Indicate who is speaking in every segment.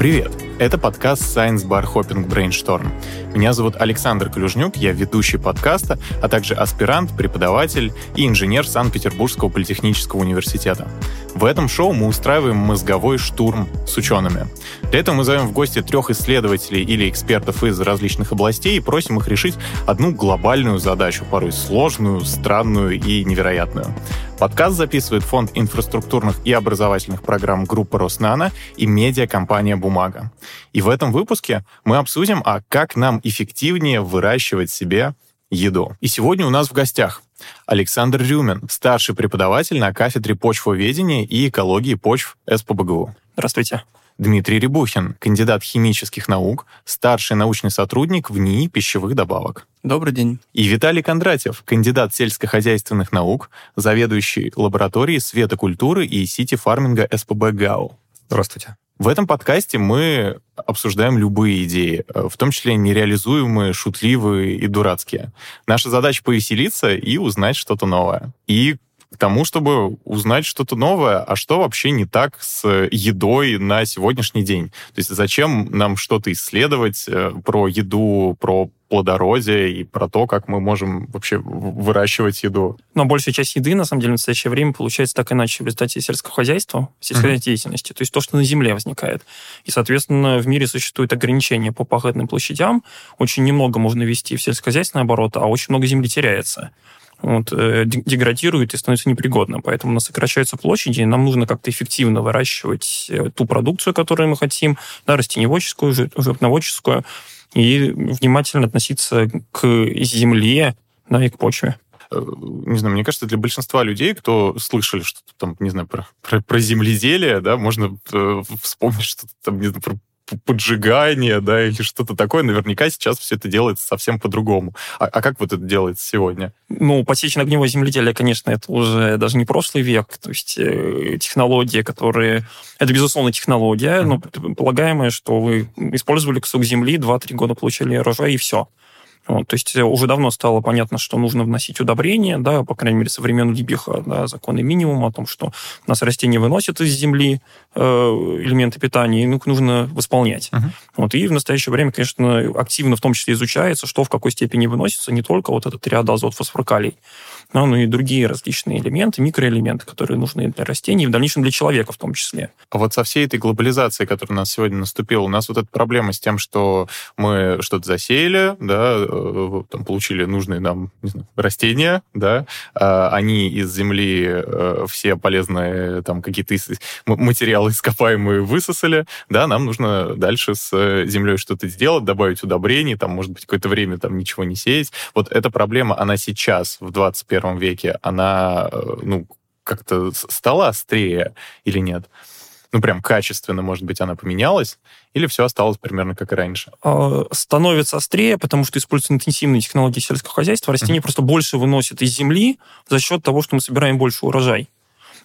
Speaker 1: Привет! Это подкаст Science Bar Hopping Brainstorm. Меня зовут Александр Клюжнюк, я ведущий подкаста, а также аспирант, преподаватель и инженер Санкт-Петербургского политехнического университета. В этом шоу мы устраиваем мозговой штурм с учеными. Для этого мы зовем в гости трех исследователей или экспертов из различных областей и просим их решить одну глобальную задачу, порой сложную, странную и невероятную. Подкаст записывает Фонд инфраструктурных и образовательных программ группы Роснана и медиакомпания «Бумага». И в этом выпуске мы обсудим, а как нам эффективнее выращивать себе еду. И сегодня у нас в гостях Александр Рюмин, старший преподаватель на кафедре почвоведения и экологии почв СПБГУ.
Speaker 2: Здравствуйте.
Speaker 1: Дмитрий Рябухин, кандидат химических наук, старший научный сотрудник в НИИ пищевых добавок.
Speaker 3: Добрый день.
Speaker 1: И Виталий Кондратьев, кандидат сельскохозяйственных наук, заведующий лабораторией светокультуры и сити-фарминга СПБ ГАУ.
Speaker 4: Здравствуйте.
Speaker 1: В этом подкасте мы обсуждаем любые идеи, в том числе нереализуемые, шутливые и дурацкие. Наша задача повеселиться и узнать что-то новое. И к тому, чтобы узнать что-то новое, а что вообще не так с едой на сегодняшний день. То есть зачем нам что-то исследовать э, про еду, про плодородие и про то, как мы можем вообще выращивать еду.
Speaker 2: Но большая часть еды, на самом деле, в настоящее время получается так иначе в результате сельского хозяйства, сельской mm-hmm. деятельности. То есть то, что на земле возникает. И, соответственно, в мире существуют ограничения по пахотным площадям. Очень немного можно вести в сельскохозяйственный оборот, а очень много земли теряется вот, э, деградирует и становится непригодным. Поэтому у нас сокращаются площади, и нам нужно как-то эффективно выращивать э, ту продукцию, которую мы хотим, да, растеневодческую, животноводческую, и внимательно относиться к земле, да, и к почве
Speaker 1: э, не знаю, мне кажется, для большинства людей, кто слышали что-то там, не знаю, про, про, про земледелие, да, можно э, вспомнить что-то там, не знаю, про поджигание, да, или что-то такое, наверняка сейчас все это делается совсем по-другому. А, а как вот это делается сегодня?
Speaker 2: Ну, подсечно-огневое земледелие, конечно, это уже даже не прошлый век, то есть э, технологии, которые... Это, безусловно, технология, mm-hmm. но предполагаемое, что вы использовали кусок земли, 2-3 года получили урожай, и все. Вот, то есть уже давно стало понятно, что нужно вносить удобрения, да, по крайней мере, со времен Либиха, да, законы минимума о том, что у нас растения выносят из земли э, элементы питания, и ну, нужно восполнять. Uh-huh. Вот, и в настоящее время, конечно, активно в том числе изучается, что в какой степени выносится, не только вот этот ряд азот, да, ну и другие различные элементы, микроэлементы, которые нужны для растений, и в дальнейшем для человека в том числе.
Speaker 1: А вот со всей этой глобализацией, которая у нас сегодня наступила, у нас вот эта проблема с тем, что мы что-то засеяли, да, э, там, получили нужные нам знаю, растения, да, а они из земли э, все полезные там какие-то материалы ископаемые высосали, да, нам нужно дальше с землей что-то сделать, добавить удобрений, там, может быть, какое-то время там ничего не сеять. Вот эта проблема, она сейчас, в 21 21 веке, она, э, ну, как-то стала острее или нет? Ну, прям качественно, может быть, она поменялась? Или все осталось примерно как и раньше?
Speaker 2: А, становится острее, потому что используются интенсивные технологии сельского хозяйства. Растения mm-hmm. просто больше выносят из земли за счет того, что мы собираем больше урожай.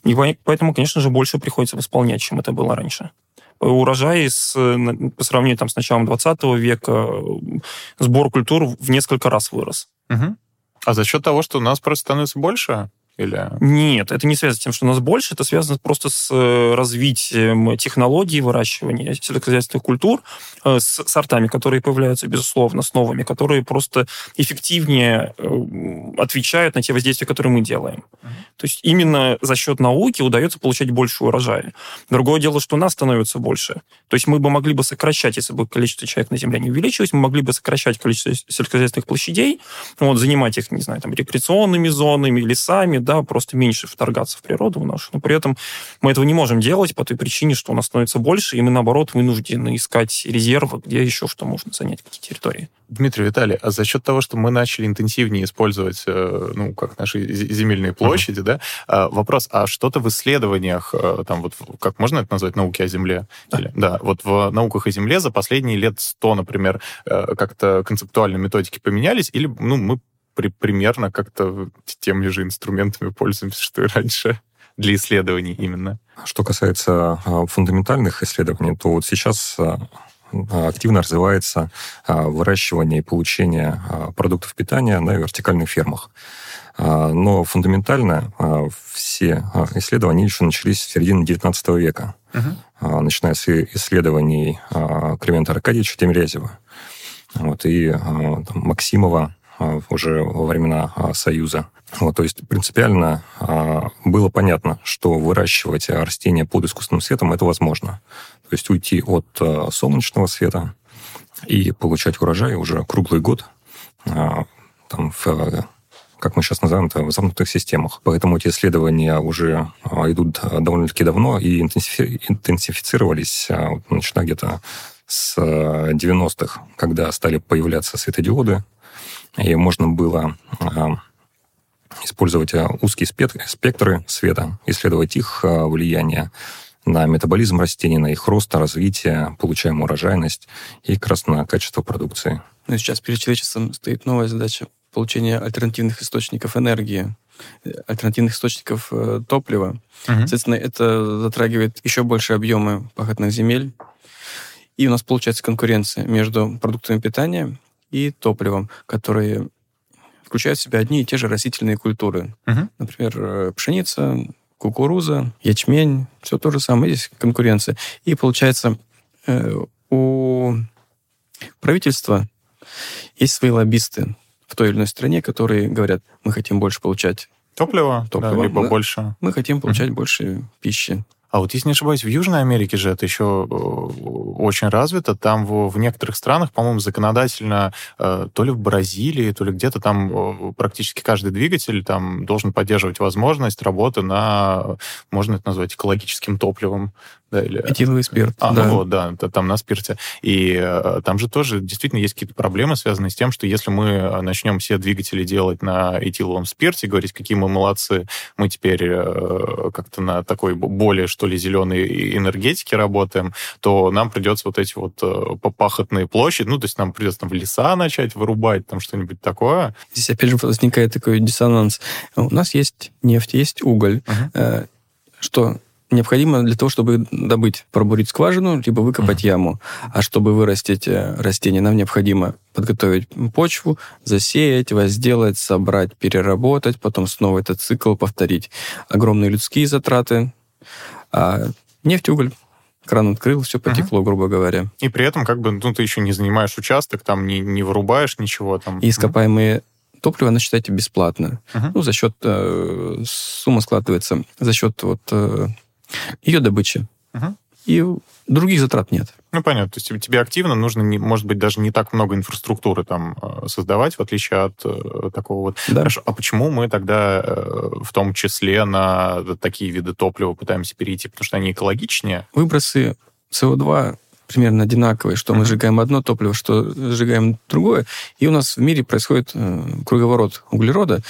Speaker 2: И поэтому, конечно же, больше приходится восполнять, чем это было раньше урожай с, по сравнению там, с началом 20 века, сбор культур в несколько раз вырос.
Speaker 1: Угу. А за счет того, что нас просто становится больше? Или...
Speaker 2: Нет, это не связано с тем, что у нас больше, это связано просто с э, развитием технологий выращивания сельскохозяйственных культур, э, с сортами, которые появляются, безусловно, с новыми, которые просто эффективнее э, отвечают на те воздействия, которые мы делаем. Uh-huh. То есть именно за счет науки удается получать больше урожая. Другое дело, что у нас становится больше. То есть мы бы могли бы сокращать, если бы количество человек на Земле не увеличилось, мы могли бы сокращать количество сельскохозяйственных площадей, вот, занимать их, не знаю, там, рекреационными зонами, лесами, да, просто меньше вторгаться в природу в нашу. Но при этом мы этого не можем делать по той причине, что у нас становится больше, и мы, наоборот, вынуждены искать резервы, где еще что можно занять, какие территории.
Speaker 1: Дмитрий Виталий, а за счет того, что мы начали интенсивнее использовать, э, ну, как наши земельные площади, mm-hmm. да, а, вопрос, а что-то в исследованиях, э, там вот, как можно это назвать, науки о Земле? Да. Или, да, вот в науках о Земле за последние лет сто, например, э, как-то концептуальные методики поменялись, или, ну, мы при, примерно как-то теми же инструментами пользуемся, что и раньше для исследований именно.
Speaker 4: Что касается а, фундаментальных исследований, то вот сейчас а, активно развивается а, выращивание и получение продуктов питания на вертикальных фермах. Но фундаментально все исследования еще начались в середине XIX века. начиная с исследований Климента Аркадьевича Тимирязева вот, и там, Максимова уже во времена Союза. Вот, то есть принципиально было понятно, что выращивать растения под искусственным светом это возможно. То есть уйти от солнечного света и получать урожай уже круглый год там, в как мы сейчас называем это, в замкнутых системах. Поэтому эти исследования уже а, идут а, довольно-таки давно и интенсифицировались, а, начиная где-то с 90-х, когда стали появляться светодиоды, и можно было использовать узкие спектры света, исследовать их влияние на метаболизм растений, на их рост, развитие, получаемую урожайность и как раз на качество продукции.
Speaker 3: Ну, сейчас перед человечеством стоит новая задача получения альтернативных источников энергии, э, альтернативных источников э, топлива. Угу. Соответственно, это затрагивает еще больше объемы пахотных земель. И у нас получается конкуренция между продуктами питания и топливом, которые включают в себя одни и те же растительные культуры. Угу. Например, э, пшеница, кукуруза, ячмень, все то же самое. Здесь конкуренция. И получается, у правительства есть свои лоббисты, в той или иной стране, которые говорят, мы хотим больше получать
Speaker 1: топливо, топливо. Да, либо мы, больше.
Speaker 3: Мы хотим получать mm-hmm. больше пищи.
Speaker 1: А вот если не ошибаюсь, в Южной Америке же это еще э, очень развито. Там в, в некоторых странах, по-моему, законодательно, э, то ли в Бразилии, то ли где-то там э, практически каждый двигатель там должен поддерживать возможность работы на, можно это назвать, экологическим топливом
Speaker 3: да, или... Этиловый спирт.
Speaker 1: А, да. ну вот, да, там на спирте. И э, там же тоже действительно есть какие-то проблемы, связанные с тем, что если мы э, начнем все двигатели делать на этиловом спирте, говорить, какие мы молодцы, мы теперь э, как-то на такой более, что ли, зеленой энергетике работаем, то нам придется вот эти вот пахотные площади, ну, то есть нам придется там в леса начать вырубать, там что-нибудь такое.
Speaker 3: Здесь опять же возникает такой диссонанс. У нас есть нефть, есть уголь. Uh-huh. Что необходимо для того, чтобы добыть, пробурить скважину, либо выкопать mm-hmm. яму. А чтобы вырастить э, растение, нам необходимо подготовить почву, засеять, возделать, собрать, переработать, потом снова этот цикл повторить. Огромные людские затраты. А нефть, уголь, кран открыл, все потекло, uh-huh. грубо говоря.
Speaker 1: И при этом как бы ну, ты еще не занимаешь участок, там не, не вырубаешь ничего. Там.
Speaker 3: И ископаемые топливо, она считайте, бесплатно. Uh-huh. Ну, за счет... Э, сумма складывается за счет вот, э, ее добычи. Угу. И других затрат нет.
Speaker 1: Ну, понятно. То есть тебе активно нужно, не, может быть, даже не так много инфраструктуры там э, создавать, в отличие от э, такого вот... Да. Хорошо, а почему мы тогда э, в том числе на такие виды топлива пытаемся перейти? Потому что они экологичнее?
Speaker 3: Выбросы СО2 примерно одинаковые, что mm-hmm. мы сжигаем одно топливо, что сжигаем другое, и у нас в мире происходит э, круговорот углерода,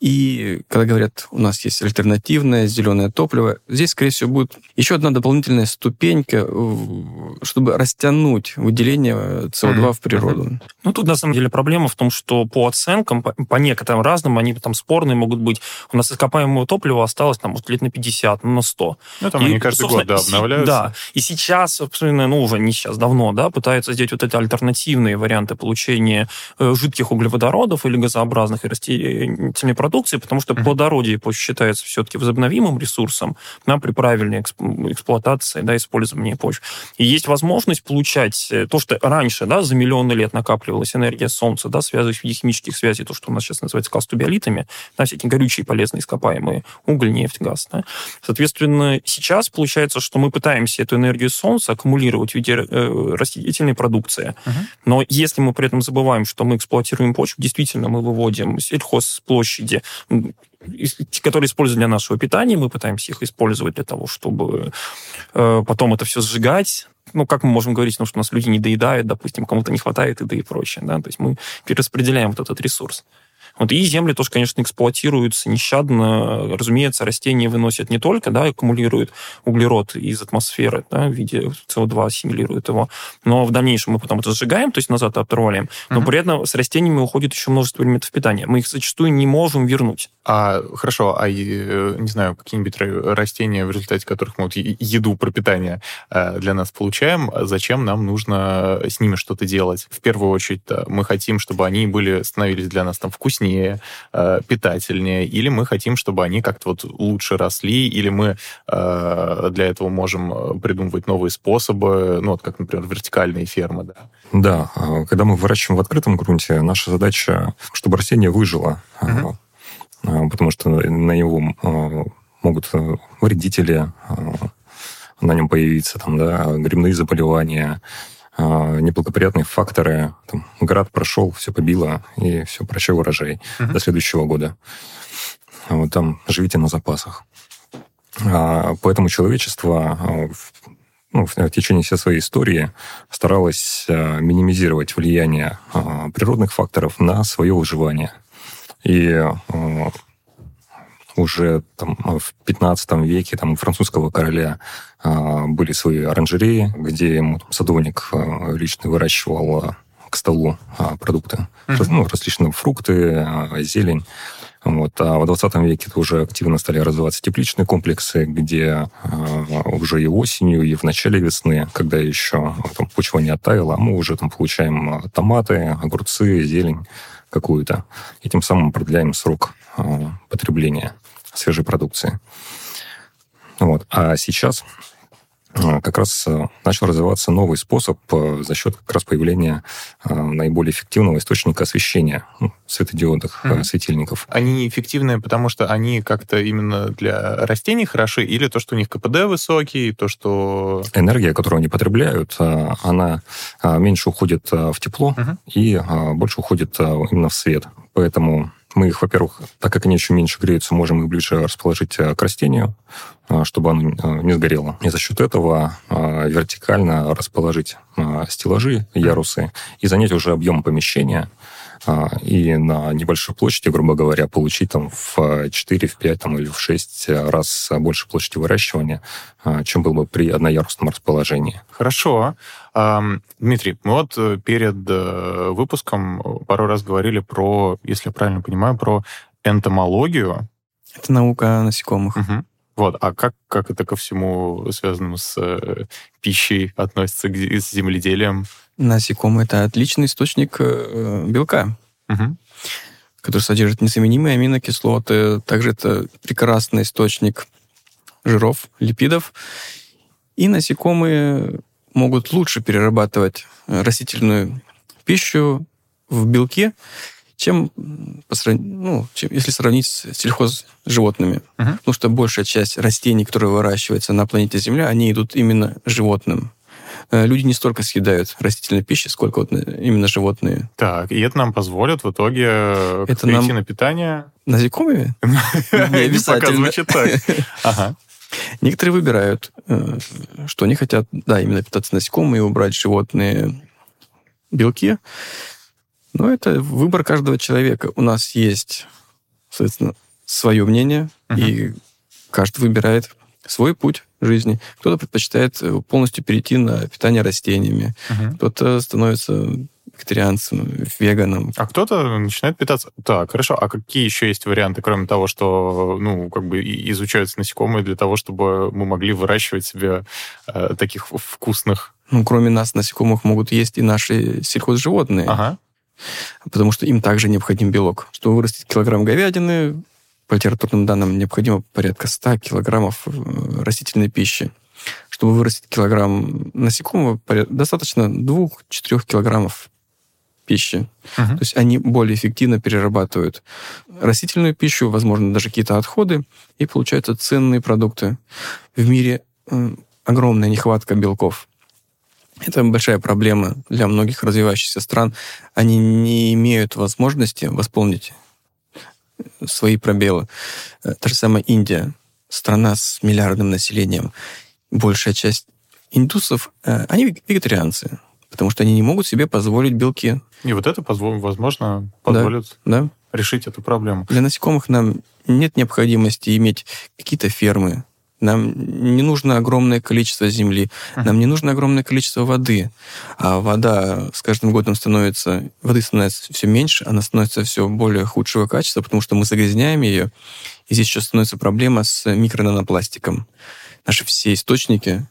Speaker 3: и когда говорят, у нас есть альтернативное зеленое топливо, здесь, скорее всего, будет еще одна дополнительная ступенька, чтобы растянуть выделение СО2 mm-hmm. в природу.
Speaker 2: Ну, тут, на самом деле, проблема в том, что по оценкам, по, по некоторым разным, они там спорные могут быть. У нас ископаемого топлива осталось там вот, лет на 50, ну, на 100.
Speaker 1: Ну, там и, они каждый год, да, обновляются.
Speaker 2: Да, и сейчас, собственно, ну, уже не сейчас, давно, да, пытаются сделать вот эти альтернативные варианты получения э, жидких углеводородов или газообразных и растительной продукции, потому что плодородие считается все-таки возобновимым ресурсом да, при правильной эксплуатации, да, использовании почвы. И есть возможность получать э, то, что раньше, да, за миллионы лет накапливалась энергия Солнца, да, связываясь в виде химических связей, то, что у нас сейчас называется кастубиолитами, да, всякие горючие полезные ископаемые, уголь, нефть, газ. Да. Соответственно, сейчас получается, что мы пытаемся эту энергию Солнца аккумулировать в виде э, растительной продукции. Uh-huh. Но если мы при этом забываем, что мы эксплуатируем почву, действительно мы выводим сельхозплощади, которые используют для нашего питания, мы пытаемся их использовать для того, чтобы э, потом это все сжигать. Ну, как мы можем говорить, ну, что у нас люди не доедают, допустим, кому-то не хватает еды и прочее, да, то есть мы перераспределяем вот этот ресурс. Вот, и земли тоже, конечно, эксплуатируются нещадно. Разумеется, растения выносят не только, да, аккумулируют углерод из атмосферы, да, в виде СО2 ассимилируют его, но в дальнейшем мы потом это сжигаем, то есть назад отправляем, но uh-huh. при этом с растениями уходит еще множество элементов питания. Мы их зачастую не можем вернуть.
Speaker 1: А, хорошо, а, э, не знаю, какие-нибудь растения, в результате которых мы вот еду, пропитание э, для нас получаем, зачем нам нужно с ними что-то делать? В первую очередь, мы хотим, чтобы они были, становились для нас там вкуснее, вкуснее, э, питательнее, или мы хотим, чтобы они как-то вот лучше росли, или мы э, для этого можем э, придумывать новые способы, ну, вот как, например, вертикальные фермы, да?
Speaker 4: Да, когда мы выращиваем в открытом грунте, наша задача, чтобы растение выжило, угу. потому что на него могут вредители на нем появиться, там, да, грибные заболевания, неблагоприятные факторы. Там, град прошел, все побило, и все, прощай урожай uh-huh. до следующего года. А вот там живите на запасах. А, поэтому человечество а, ну, в течение всей своей истории старалось минимизировать влияние природных факторов на свое выживание. И уже там, в 15 веке там, у французского короля а, были свои оранжереи, где ему там, садовник а, лично выращивал а, к столу а, продукты, mm-hmm. ну, различные фрукты, а, зелень. Вот. А в 20 веке это уже активно стали развиваться тепличные комплексы, где э, уже и осенью, и в начале весны, когда еще там, почва не оттаяла, мы уже там получаем томаты, огурцы, зелень какую-то. И тем самым продляем срок э, потребления свежей продукции. Вот. А сейчас э, как раз э, начал развиваться новый способ э, за счет как раз появления наиболее эффективного источника освещения ну, светодиодных mm-hmm. светильников.
Speaker 1: Они эффективные, потому что они как-то именно для растений хороши, или то, что у них КПД высокий, то, что...
Speaker 4: Энергия, которую они потребляют, она меньше уходит в тепло mm-hmm. и больше уходит именно в свет. Поэтому мы их, во-первых, так как они еще меньше греются, можем их ближе расположить э, к растению, э, чтобы оно э, не сгорело. И за счет этого вертикально расположить стеллажи, ярусы и занять уже объем помещения, и на небольшой площади, грубо говоря, получить там в 4, в 5 там, или в 6 раз больше площади выращивания, чем было бы при одноярусном расположении.
Speaker 1: Хорошо. Дмитрий, мы вот э, перед э, выпуском пару раз говорили про, если я правильно понимаю, про энтомологию.
Speaker 3: Это наука о насекомых.
Speaker 1: Угу. Вот, а как, как это ко всему связано с э, пищей относится к, с земледелием?
Speaker 3: Насекомые — это отличный источник э, белка, угу. который содержит незаменимые аминокислоты. Также это прекрасный источник жиров, липидов. И насекомые могут лучше перерабатывать э, растительную пищу в белки, чем, ну, чем если сравнить с сельхозживотными. Uh-huh. Потому что большая часть растений, которые выращиваются на планете Земля, они идут именно животным. Э, люди не столько съедают растительной пищи, сколько вот именно животные.
Speaker 1: Так, и это нам позволит в итоге это перейти нам... на питание...
Speaker 3: Насекомыми? Не
Speaker 1: обязательно. звучит так. Ага.
Speaker 3: Некоторые выбирают, э, что они хотят, да, именно питаться насекомыми, убрать животные белки. Но это выбор каждого человека. У нас есть, соответственно, свое мнение, uh-huh. и каждый выбирает свой путь жизни. Кто-то предпочитает полностью перейти на питание растениями, uh-huh. кто-то становится вегетарианцем, веганом.
Speaker 1: А кто-то начинает питаться... Так, хорошо. А какие еще есть варианты, кроме того, что, ну, как бы изучаются насекомые для того, чтобы мы могли выращивать себе э, таких вкусных...
Speaker 3: Ну, кроме нас, насекомых могут есть и наши сельхозживотные.
Speaker 1: Ага.
Speaker 3: Потому что им также необходим белок. Чтобы вырастить килограмм говядины, по литературным данным, необходимо порядка 100 килограммов э, растительной пищи. Чтобы вырастить килограмм насекомого, достаточно 2-4 килограммов пищи. Uh-huh. То есть они более эффективно перерабатывают растительную пищу, возможно, даже какие-то отходы, и получаются ценные продукты. В мире э, огромная нехватка белков. Это большая проблема для многих развивающихся стран. Они не имеют возможности восполнить свои пробелы. Э, та же самая Индия, страна с миллиардным населением. Большая часть индусов, э, они вегетарианцы потому что они не могут себе позволить белки.
Speaker 1: И вот это, возможно, позволит
Speaker 3: да, да.
Speaker 1: решить эту проблему.
Speaker 3: Для насекомых нам нет необходимости иметь какие-то фермы. Нам не нужно огромное количество земли, нам не нужно огромное количество воды. А вода с каждым годом становится, воды становится все меньше, она становится все более худшего качества, потому что мы загрязняем ее. И здесь еще становится проблема с микронанопластиком. Наши все источники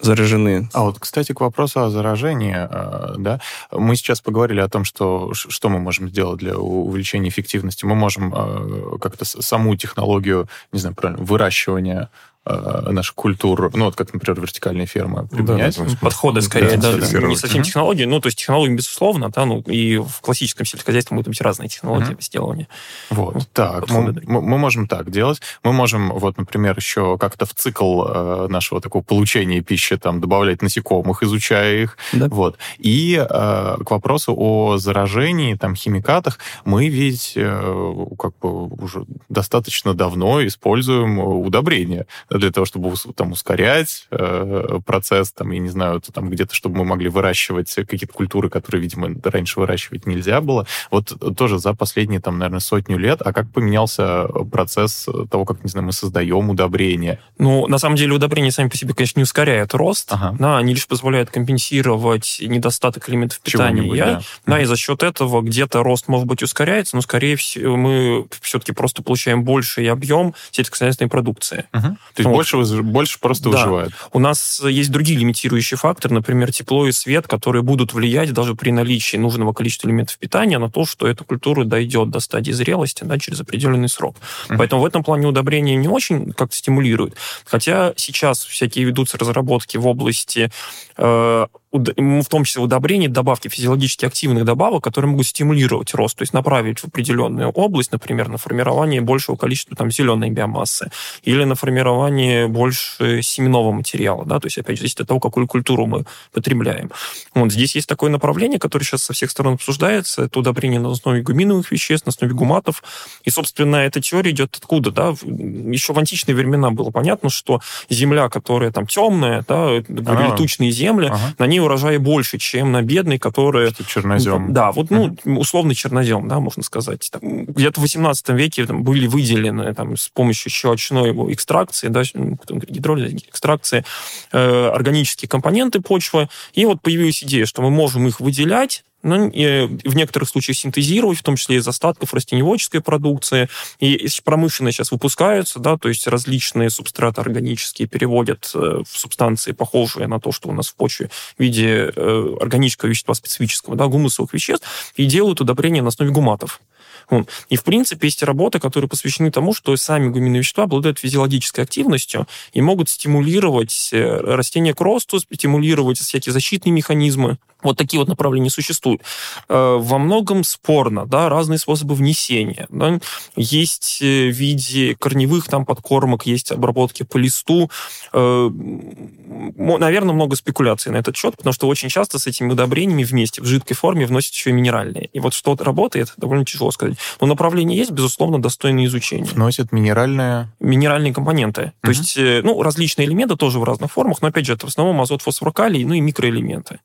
Speaker 3: заражены.
Speaker 1: А вот, кстати, к вопросу о заражении, э, да, мы сейчас поговорили о том, что, что мы можем сделать для увеличения эффективности. Мы можем э, как-то саму технологию, не знаю, правильно, выращивания наших культур, ну, вот как, например, вертикальные фермы применять. Да,
Speaker 2: Подходы скорее, да, да, не совсем технологии, ну, то есть технологии, безусловно, да, ну, и в классическом сельскохозяйстве могут быть разные технологии uh-huh. сделания.
Speaker 1: Вот, ну, так, мы, мы, мы можем так делать. Мы можем, вот, например, еще как-то в цикл э, нашего такого получения пищи там добавлять насекомых, изучая их, да. вот. И э, к вопросу о заражении, там, химикатах, мы ведь э, как бы уже достаточно давно используем удобрения для того, чтобы там ускорять э, процесс, там, я не знаю, там где-то, чтобы мы могли выращивать какие-то культуры, которые, видимо, раньше выращивать нельзя было. Вот тоже за последние, там, наверное, сотню лет, а как поменялся процесс того, как, не знаю, мы создаем удобрения?
Speaker 2: Ну, на самом деле, удобрения сами по себе, конечно, не ускоряют рост, ага. да, они лишь позволяют компенсировать недостаток элементов питания. Да, да, и за счет этого где-то рост, может быть, ускоряется, но, скорее всего, мы все-таки просто получаем больший объем сельскохозяйственной продукции.
Speaker 1: Угу. То есть вот. больше, больше просто да. выживает.
Speaker 2: У нас есть другие лимитирующие факторы, например, тепло и свет, которые будут влиять даже при наличии нужного количества элементов питания на то, что эта культура дойдет до стадии зрелости да, через определенный срок. Mm-hmm. Поэтому в этом плане удобрения не очень как-то стимулируют. Хотя сейчас всякие ведутся разработки в области э, в том числе удобрений, добавки физиологически активных добавок, которые могут стимулировать рост, то есть направить в определенную область, например, на формирование большего количества там, зеленой биомассы или на формирование больше семенного материала, да, то есть, опять же, зависит от того, какую культуру мы потребляем. Вот здесь есть такое направление, которое сейчас со всех сторон обсуждается, это удобрение на основе гуминовых веществ, на основе гуматов, и, собственно, эта теория идет откуда, да, еще в античные времена было понятно, что земля, которая там темная, да, были тучные земли, ага. на ней урожай больше, чем на бедной, которая...
Speaker 1: Что чернозем.
Speaker 2: Да, вот, ну, условный чернозем, да, можно сказать. Где-то в 18 веке там, были выделены там, с помощью щелочной экстракции, да, гидролиза, экстракции, э, органические компоненты почвы, и вот появилась идея, что мы можем их выделять, ну, и в некоторых случаях синтезировать, в том числе из остатков растеневодческой продукции. И промышленно сейчас выпускаются, да, то есть различные субстраты органические переводят э, в субстанции, похожие на то, что у нас в почве в виде э, органического вещества специфического, да, гумусовых веществ, и делают удобрения на основе гуматов. И, в принципе, есть работы, которые посвящены тому, что сами гуминовые вещества обладают физиологической активностью и могут стимулировать э, растения к росту, стимулировать всякие защитные механизмы. Вот такие вот направления существуют. Э, во многом спорно, да, разные способы внесения. Да. Есть э, в виде корневых там подкормок, есть обработки по листу. Наверное, много спекуляций на этот счет, потому что очень часто с этими удобрениями вместе в жидкой форме вносят еще и минеральные. И вот что работает, довольно тяжело сказать. Но направление есть, безусловно, достойное изучения.
Speaker 1: Вносят минеральные...
Speaker 2: Минеральные компоненты. Угу. То есть, э, ну, различные элементы тоже в разных формах, но, опять же, это в основном азот, фосфор, калий, ну и микроэлементы,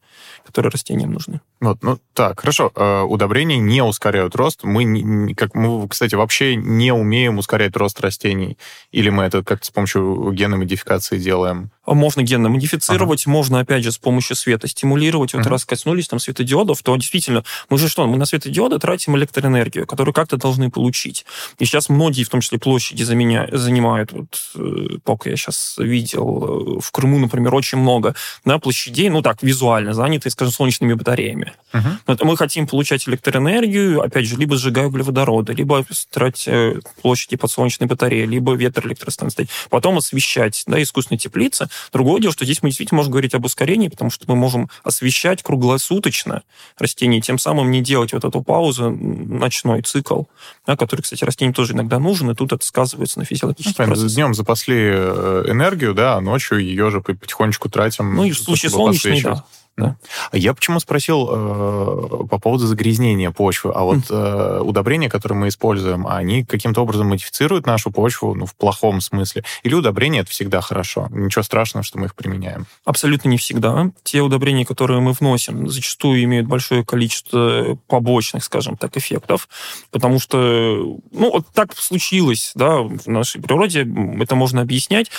Speaker 2: которые растениям нужны.
Speaker 1: Вот, ну, так, хорошо. Э, удобрения не ускоряют рост. Мы, не, как мы, кстати, вообще не умеем ускорять рост растений. Или мы это как-то с помощью генной модификации делаем?
Speaker 2: Можно генно модифицировать, ага. можно, опять же, с помощью света стимулировать. Вот ага. раз коснулись там светодиодов, то действительно, мы же что, мы на светодиоды тратим электроэнергию, которую как-то должны получить. И сейчас многие, в том числе площади, заменя... занимают, вот, э, пока я сейчас видел, э, в Крыму, например, очень много на площадей, ну так, визуально заняты, скажем, солнечными батареями. Uh-huh. Мы хотим получать электроэнергию, опять же, либо сжигая углеводороды, либо тратить э, площади под солнечной батареей, либо ветроэлектростанции. Потом освещать, да, искусственные теплицы. Другое дело, что здесь мы действительно можем говорить об ускорении, потому что мы можем освещать круглосуточно растения, тем самым не делать вот эту паузу, ночной цикл, да, который, кстати, растениям тоже иногда нужен, и тут это сказывается на физиологических ну, процессах.
Speaker 1: Днем запасли э, энергию, да, а ночью ее же потихонечку тратим.
Speaker 2: Ну и в случае солнечной, да. Да.
Speaker 1: Я почему спросил э, по поводу загрязнения почвы, а вот э, удобрения, которые мы используем, они каким-то образом модифицируют нашу почву, ну, в плохом смысле? Или удобрения это всегда хорошо? Ничего страшного, что мы их применяем?
Speaker 2: Абсолютно не всегда. Те удобрения, которые мы вносим, зачастую имеют большое количество побочных, скажем так, эффектов, потому что, ну, вот так случилось, да, в нашей природе, это можно объяснять.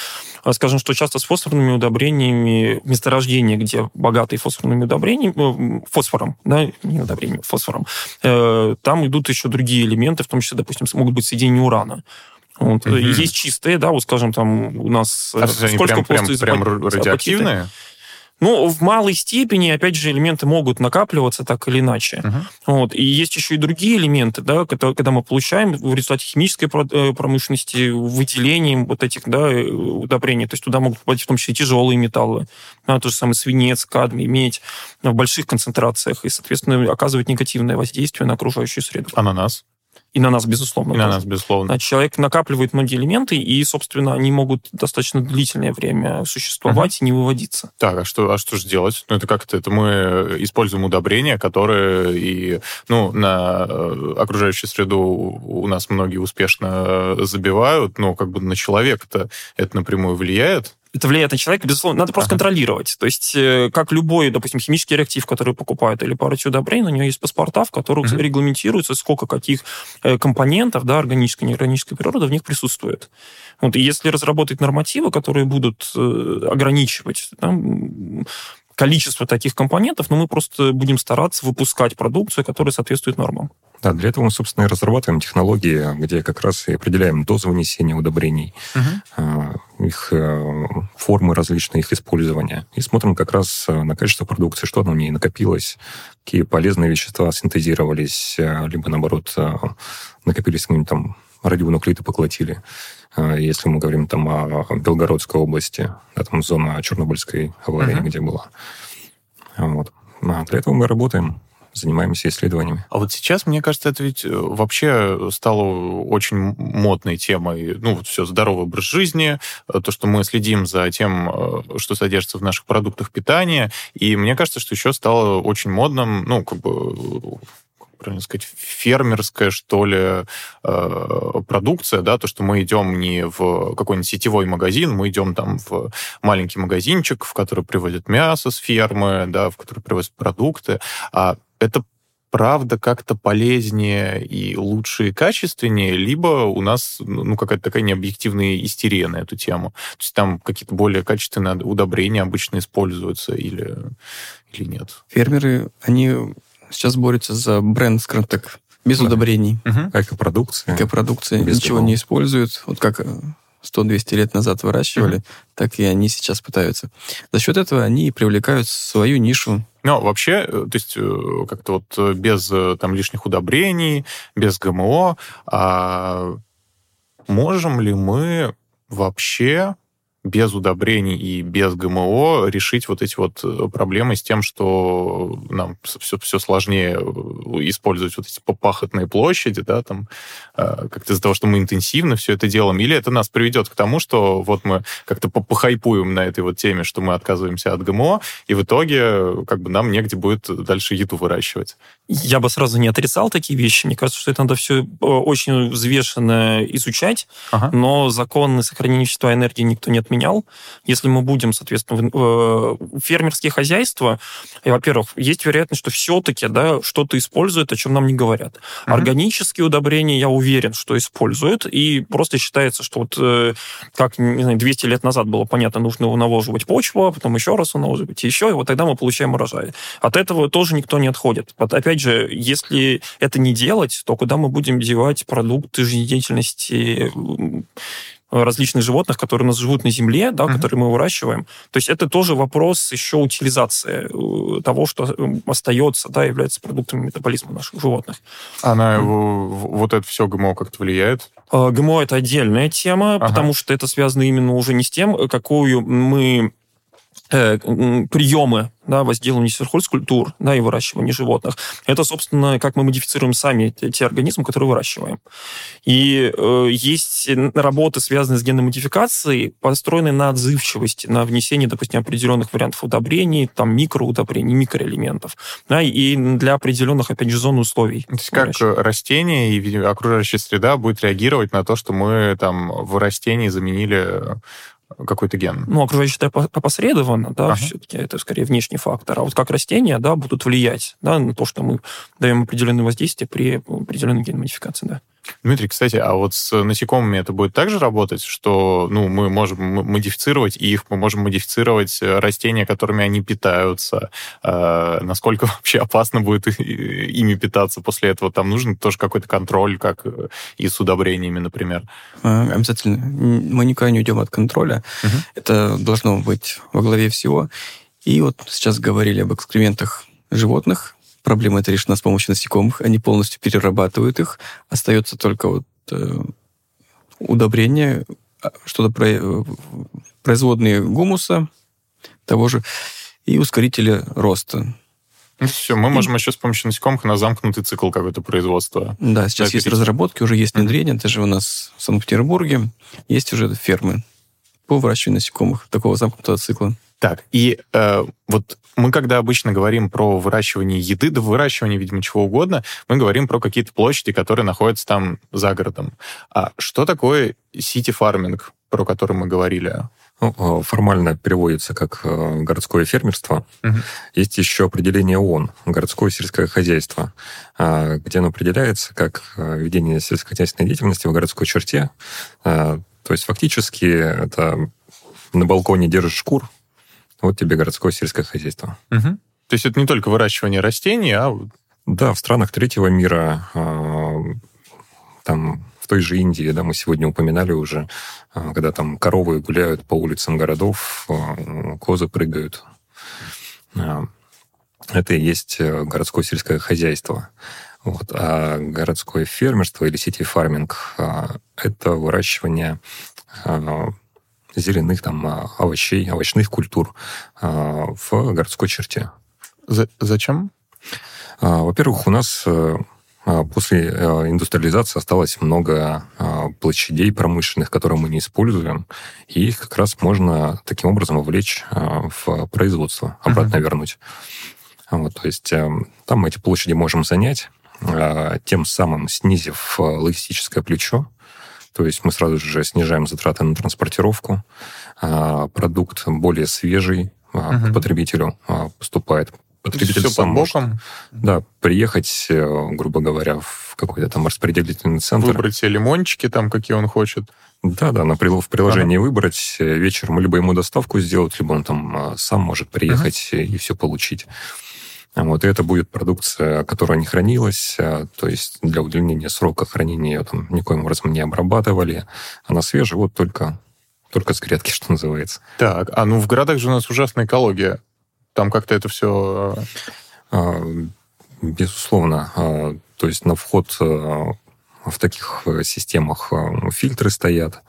Speaker 2: А, скажем, что часто с фосфорными удобрениями месторождения, где богатый фосфорными удобрениями, фосфором, да, не удобрением, фосфором, э, там идут еще другие элементы, в том числе, допустим, могут быть соединения урана. Вот. Угу. Есть чистые, да, вот скажем, там у нас...
Speaker 1: А сколько прям, прям, прям радиоактивные?
Speaker 2: Ну, в малой степени, опять же, элементы могут накапливаться так или иначе. Uh-huh. Вот. И есть еще и другие элементы, да, когда, когда мы получаем в результате химической э, промышленности выделением вот этих да, э, удобрений. То есть туда могут попасть в том числе тяжелые металлы, да, то же самое свинец, кадмий, медь в больших концентрациях и, соответственно, оказывать негативное воздействие на окружающую среду.
Speaker 1: А на нас?
Speaker 2: И на нас, безусловно.
Speaker 1: И на нас, безусловно.
Speaker 2: Значит, человек накапливает многие элементы, и, собственно, они могут достаточно длительное время существовать uh-huh. и не выводиться.
Speaker 1: Так, а что, а что же делать? Ну, это как-то это мы используем удобрения, которые и, ну, на э, окружающую среду у нас многие успешно забивают, но как бы на человека-то это напрямую влияет
Speaker 2: это влияет на человека, безусловно, надо просто ага. контролировать. То есть, э, как любой, допустим, химический реактив, который покупают, или партию удобрений, у него есть паспорта, в которых угу. регламентируется, сколько каких э, компонентов, да, органической, неорганической природы в них присутствует. Вот, и если разработать нормативы, которые будут э, ограничивать да, количество таких компонентов, но мы просто будем стараться выпускать продукцию, которая соответствует нормам.
Speaker 4: Да, для этого мы, собственно, и разрабатываем технологии, где как раз и определяем дозу внесения удобрений, uh их э, формы различные, их использования. И смотрим как раз э, на качество продукции, что там в ней накопилось, какие полезные вещества синтезировались, либо, наоборот, накопились какие-нибудь там радионуклиды поглотили. Если мы говорим там о Белгородской области, да, там зона Чернобыльской аварии, uh где была. Вот. А для этого мы работаем занимаемся исследованиями.
Speaker 1: А вот сейчас, мне кажется, это ведь э, вообще стало очень модной темой. Ну, вот все, здоровый образ жизни, э, то, что мы следим за тем, э, что содержится в наших продуктах питания. И мне кажется, что еще стало очень модным, ну, как бы правильно сказать, фермерская, что ли, продукция, да, то, что мы идем не в какой-нибудь сетевой магазин, мы идем там в маленький магазинчик, в который привозят мясо с фермы, да, в который привозят продукты, а это правда как-то полезнее и лучше и качественнее, либо у нас ну, какая-то такая необъективная истерия на эту тему. То есть там какие-то более качественные удобрения обычно используются или, или нет.
Speaker 3: Фермеры, они сейчас борются за бренд, скажем так, без да. удобрений.
Speaker 4: Угу. Экопродукция.
Speaker 3: Экопродукция. Без Ничего того. не используют. Вот как 100-200 лет назад выращивали, mm так и они сейчас пытаются. За счет этого они привлекают свою нишу.
Speaker 1: Ну, вообще, э, то есть э, как-то вот э, без там лишних удобрений, без ГМО, а можем ли мы вообще без удобрений и без ГМО решить вот эти вот э, проблемы с тем, что нам все, все сложнее э, использовать вот эти пахотные площади, да, там, э, как-то из-за того, что мы интенсивно все это делаем, или это нас приведет к тому, что вот мы как-то похайпуем на этой вот теме, что мы отказываемся от ГМО, и в итоге как бы нам негде будет дальше еду выращивать.
Speaker 2: Я бы сразу не отрицал такие вещи. Мне кажется, что это надо все очень взвешенно изучать, ага. но законы сохранения вещества энергии никто не отменял отменял. Если мы будем, соответственно, э, фермерские хозяйства, и, во-первых, есть вероятность, что все-таки да, что-то используют, о чем нам не говорят. Uh-huh. Органические удобрения, я уверен, что используют, и просто считается, что вот э, как, не знаю, 200 лет назад было понятно, нужно навоживать почву, а потом еще раз навоживать, и еще, и вот тогда мы получаем урожай. От этого тоже никто не отходит. Вот, опять же, если это не делать, то куда мы будем девать продукты жизнедеятельности различных животных, которые у нас живут на земле, да, uh-huh. которые мы выращиваем. То есть это тоже вопрос еще утилизации э, того, что э, остается, да, является продуктами метаболизма наших животных.
Speaker 1: А на mm. вот это все ГМО как-то влияет?
Speaker 2: Э, ГМО это отдельная тема, ага. потому что это связано именно уже не с тем, какую мы э, приемы да, возделывания сельхозкультур да, и выращивания животных. Это, собственно, как мы модифицируем сами те организмы, которые выращиваем. И э, есть работы, связанные с генной модификацией, построенные на отзывчивости, на внесение, допустим, определенных вариантов удобрений, там микроудобрений, микроэлементов, да, и для определенных, опять же, зон условий.
Speaker 1: То есть как растение и окружающая среда будет реагировать на то, что мы там в растении заменили какой-то ген.
Speaker 2: Ну, окружающая среда опосредованно, да, ага. все-таки это скорее внешний фактор. А вот как растения, да, будут влиять, да, на то, что мы даем определенное воздействие при определенной генной модификации, да.
Speaker 1: Дмитрий, кстати, а вот с насекомыми это будет также работать, что ну, мы можем модифицировать их, мы можем модифицировать э, растения, которыми они питаются, э, насколько вообще опасно будет ими питаться после этого? Там нужен тоже какой-то контроль, как э, и с удобрениями, например.
Speaker 3: А, обязательно. Мы никуда не уйдем от контроля. Угу. Это должно быть во главе всего. И вот сейчас говорили об экскрементах животных, проблема эта решена с помощью насекомых, они полностью перерабатывают их, остается только вот э, удобрение, а, что-то про, э, производные гумуса того же и ускорители роста.
Speaker 1: Ну, все, мы можем еще с помощью насекомых на замкнутый цикл какое-то производства.
Speaker 3: Да, сейчас есть разработки, уже есть внедрение, даже у нас в Санкт-Петербурге есть уже фермы по выращиванию насекомых такого замкнутого цикла.
Speaker 1: Так, и э, вот мы когда обычно говорим про выращивание еды, да выращивание, видимо, чего угодно, мы говорим про какие-то площади, которые находятся там за городом. А что такое сити-фарминг, про который мы говорили?
Speaker 4: Ну, э, формально переводится как э, городское фермерство. Угу. Есть еще определение ООН, городское сельское хозяйство, э, где оно определяется как ведение сельскохозяйственной деятельности в городской черте. То есть фактически это на балконе держишь шкур, вот тебе городское сельское хозяйство.
Speaker 1: Угу. То есть это не только выращивание растений, а...
Speaker 4: Да, в странах третьего мира, а, там в той же Индии, да, мы сегодня упоминали уже, а, когда там коровы гуляют по улицам городов, а, козы прыгают. Это и есть э, городское сельское хозяйство. Вот. А городское фермерство или сити-фарминг – это выращивание зеленых там а, овощей, овощных культур а, в городской черте.
Speaker 1: За зачем?
Speaker 4: А, во-первых, у нас э, после э, индустриализации осталось много площадей промышленных, которые мы не используем, и их как раз можно таким образом вовлечь в производство, обратно uh-huh. вернуть. Вот, то есть э, там мы эти площади можем занять, тем самым снизив логистическое плечо, то есть мы сразу же снижаем затраты на транспортировку, а, продукт более свежий угу. потребителю а, поступает.
Speaker 1: Потребитель все сам? Может,
Speaker 4: да, приехать, э, грубо говоря, в какой-то там распределительный центр.
Speaker 1: Выбрать себе лимончики там, какие он хочет.
Speaker 4: Да, да, на, в приложении ага. выбрать, э, вечером либо ему доставку сделать, либо он там сам может приехать ага. и все получить. Вот, и это будет продукция, которая не хранилась, а, то есть для удлинения срока хранения ее там никоим образом не обрабатывали. Она свежая, вот только, только с грядки, что называется.
Speaker 1: Так, а ну в городах же у нас ужасная экология. Там как-то это все...
Speaker 4: А, безусловно. А, то есть на вход в таких э, системах фильтры стоят,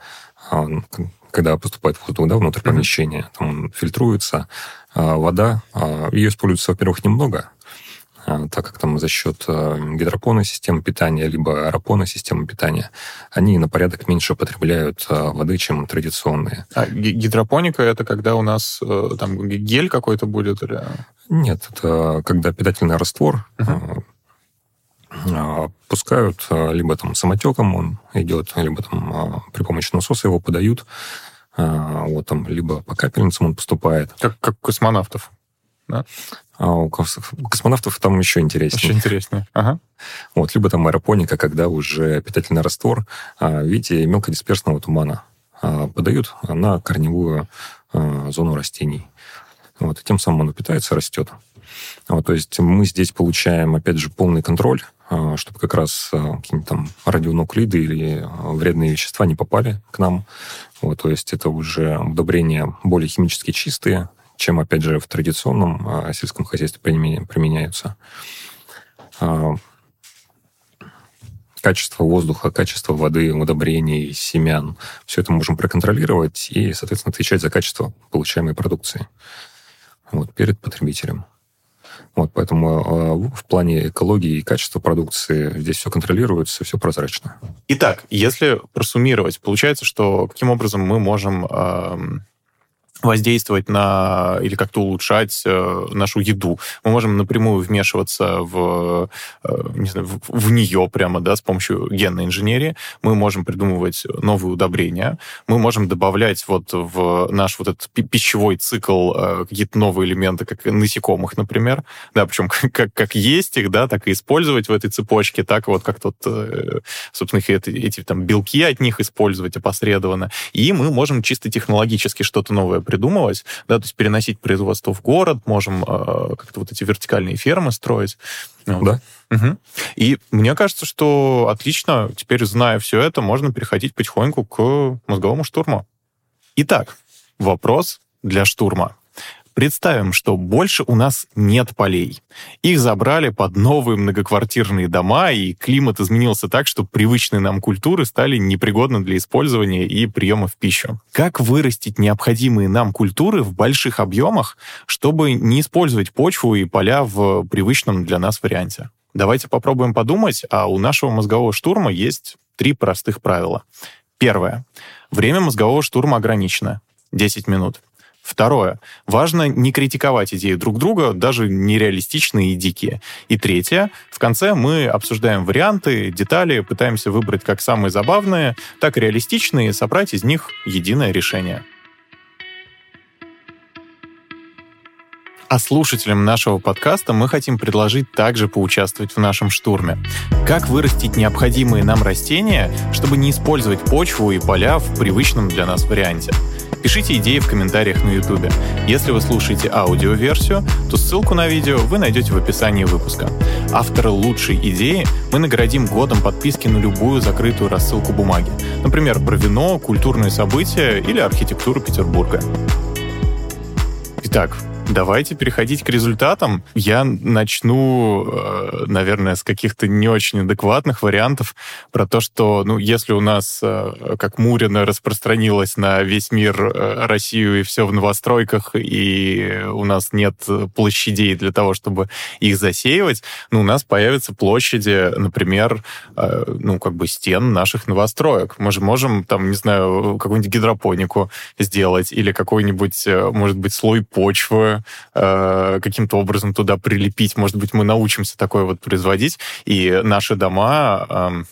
Speaker 4: когда поступает воздух да, внутрь помещения, там фильтруется, а, вода, а, ее используется, во-первых, немного, а, так как там за счет гидропонной системы питания, либо аэропонной системы питания, они на порядок меньше потребляют воды, чем традиционные.
Speaker 1: А гидропоника это когда у нас э, там гель какой-то будет? Или...
Speaker 4: Нет, это когда питательный раствор uh-huh. пускают, либо там самотеком он идет, либо там при помощи насоса его подают, а, вот там либо по капельницам он поступает.
Speaker 1: Как, как космонавтов, да?
Speaker 4: А у космонавтов там еще интереснее.
Speaker 1: Еще интереснее. Ага.
Speaker 4: Вот, либо там аэропоника, когда уже питательный раствор а, в виде мелкодисперсного тумана подают на корневую зону растений. Вот, и тем самым оно питается, растет. Вот, то есть мы здесь получаем, опять же, полный контроль, чтобы как раз какие-нибудь там радионуклиды или вредные вещества не попали к нам. Вот, то есть это уже удобрения более химически чистые, чем, опять же, в традиционном а, сельском хозяйстве применяются. А, качество воздуха, качество воды, удобрений, семян. Все это можем проконтролировать и, соответственно, отвечать за качество получаемой продукции вот, перед потребителем. Вот, поэтому э, в плане экологии и качества продукции здесь все контролируется, все прозрачно.
Speaker 1: Итак, если просуммировать, получается, что каким образом мы можем э, воздействовать на или как-то улучшать э, нашу еду. Мы можем напрямую вмешиваться в, э, не знаю, в, в нее прямо, да, с помощью генной инженерии. Мы можем придумывать новые удобрения. Мы можем добавлять вот в наш вот этот пищевой цикл э, какие-то новые элементы, как насекомых, например. Да, причем как, как есть их, да, так и использовать в этой цепочке, так вот как тут, э, собственно, эти, эти там белки от них использовать опосредованно. И мы можем чисто технологически что-то новое придумывать, да, то есть переносить производство в город, можем э, как-то вот эти вертикальные фермы строить.
Speaker 4: Да.
Speaker 1: Угу. И мне кажется, что отлично, теперь зная все это, можно переходить потихоньку к мозговому штурму. Итак, вопрос для штурма. Представим, что больше у нас нет полей. Их забрали под новые многоквартирные дома, и климат изменился так, что привычные нам культуры стали непригодны для использования и приема в пищу. Как вырастить необходимые нам культуры в больших объемах, чтобы не использовать почву и поля в привычном для нас варианте? Давайте попробуем подумать, а у нашего мозгового штурма есть три простых правила. Первое. Время мозгового штурма ограничено. 10 минут. Второе. Важно не критиковать идеи друг друга, даже нереалистичные и дикие. И третье. В конце мы обсуждаем варианты, детали, пытаемся выбрать как самые забавные, так и реалистичные, и собрать из них единое решение. А слушателям нашего подкаста мы хотим предложить также поучаствовать в нашем штурме. Как вырастить необходимые нам растения, чтобы не использовать почву и поля в привычном для нас варианте? Пишите идеи в комментариях на YouTube. Если вы слушаете аудиоверсию, то ссылку на видео вы найдете в описании выпуска. Автора лучшей идеи мы наградим годом подписки на любую закрытую рассылку бумаги. Например, про вино, культурные события или архитектуру Петербурга. Итак, Давайте переходить к результатам. Я начну, э, наверное, с каких-то не очень адекватных вариантов про то, что, ну, если у нас, э, как Мурина, распространилась на весь мир э, Россию и все в новостройках, и у нас нет площадей для того, чтобы их засеивать, ну, у нас появятся площади, например, ну, как бы стен наших новостроек. Мы же можем, там, не знаю, какую-нибудь гидропонику сделать или какой-нибудь, может быть, слой почвы э, каким-то образом туда прилепить. Может быть, мы научимся такое вот производить, и наши дома... Э,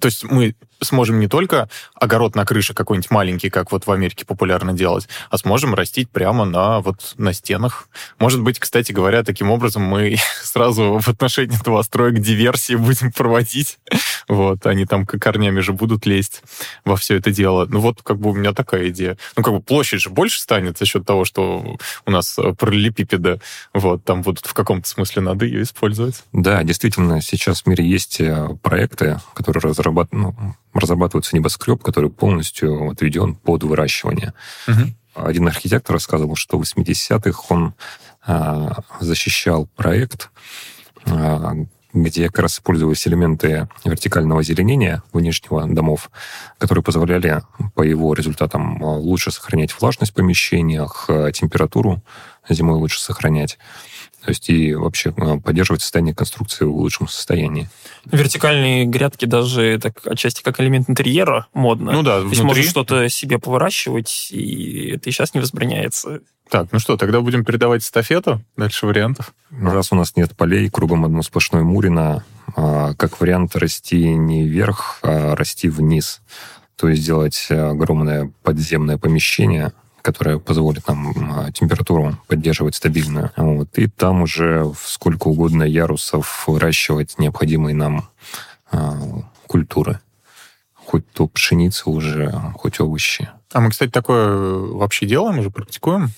Speaker 1: то есть мы сможем не только огород на крыше какой-нибудь маленький, как вот в Америке популярно делать, а сможем растить прямо на, вот, на стенах. Может быть, кстати говоря, таким образом мы сразу в отношении новостроек диверсии будем проводить. Вот, они там корнями же будут лезть во все это дело. Ну вот, как бы у меня такая идея. Ну, как бы площадь же больше станет за счет того, что у нас параллелепипеды, вот, там будут в каком-то смысле надо ее использовать.
Speaker 4: Да, действительно, сейчас в мире есть э, проекты, которые разрабатывают, ну, разрабатывается небоскреб, который полностью отведен под выращивание. Угу. Один архитектор рассказывал, что в 80-х он а, защищал проект, а, где как раз использовались элементы вертикального озеленения внешнего домов, которые позволяли по его результатам лучше сохранять влажность в помещениях, а, температуру зимой лучше сохранять. То есть и вообще а, поддерживать состояние конструкции в лучшем состоянии.
Speaker 2: Вертикальные грядки даже так отчасти как элемент интерьера модно.
Speaker 1: Ну да,
Speaker 2: То есть можно что-то себе повыращивать, и это и сейчас не возбраняется.
Speaker 1: Так, ну что, тогда будем передавать эстафету. Дальше вариантов.
Speaker 4: Раз у нас нет полей, кругом одно сплошное мурино, а, как вариант расти не вверх, а расти вниз. То есть сделать огромное подземное помещение, которое позволит нам а, температуру поддерживать стабильную. Вот. И там уже в сколько угодно ярусов выращивать необходимые нам а, культуры. Хоть то пшеница уже, хоть овощи.
Speaker 1: А мы, кстати, такое вообще делаем, уже практикуем?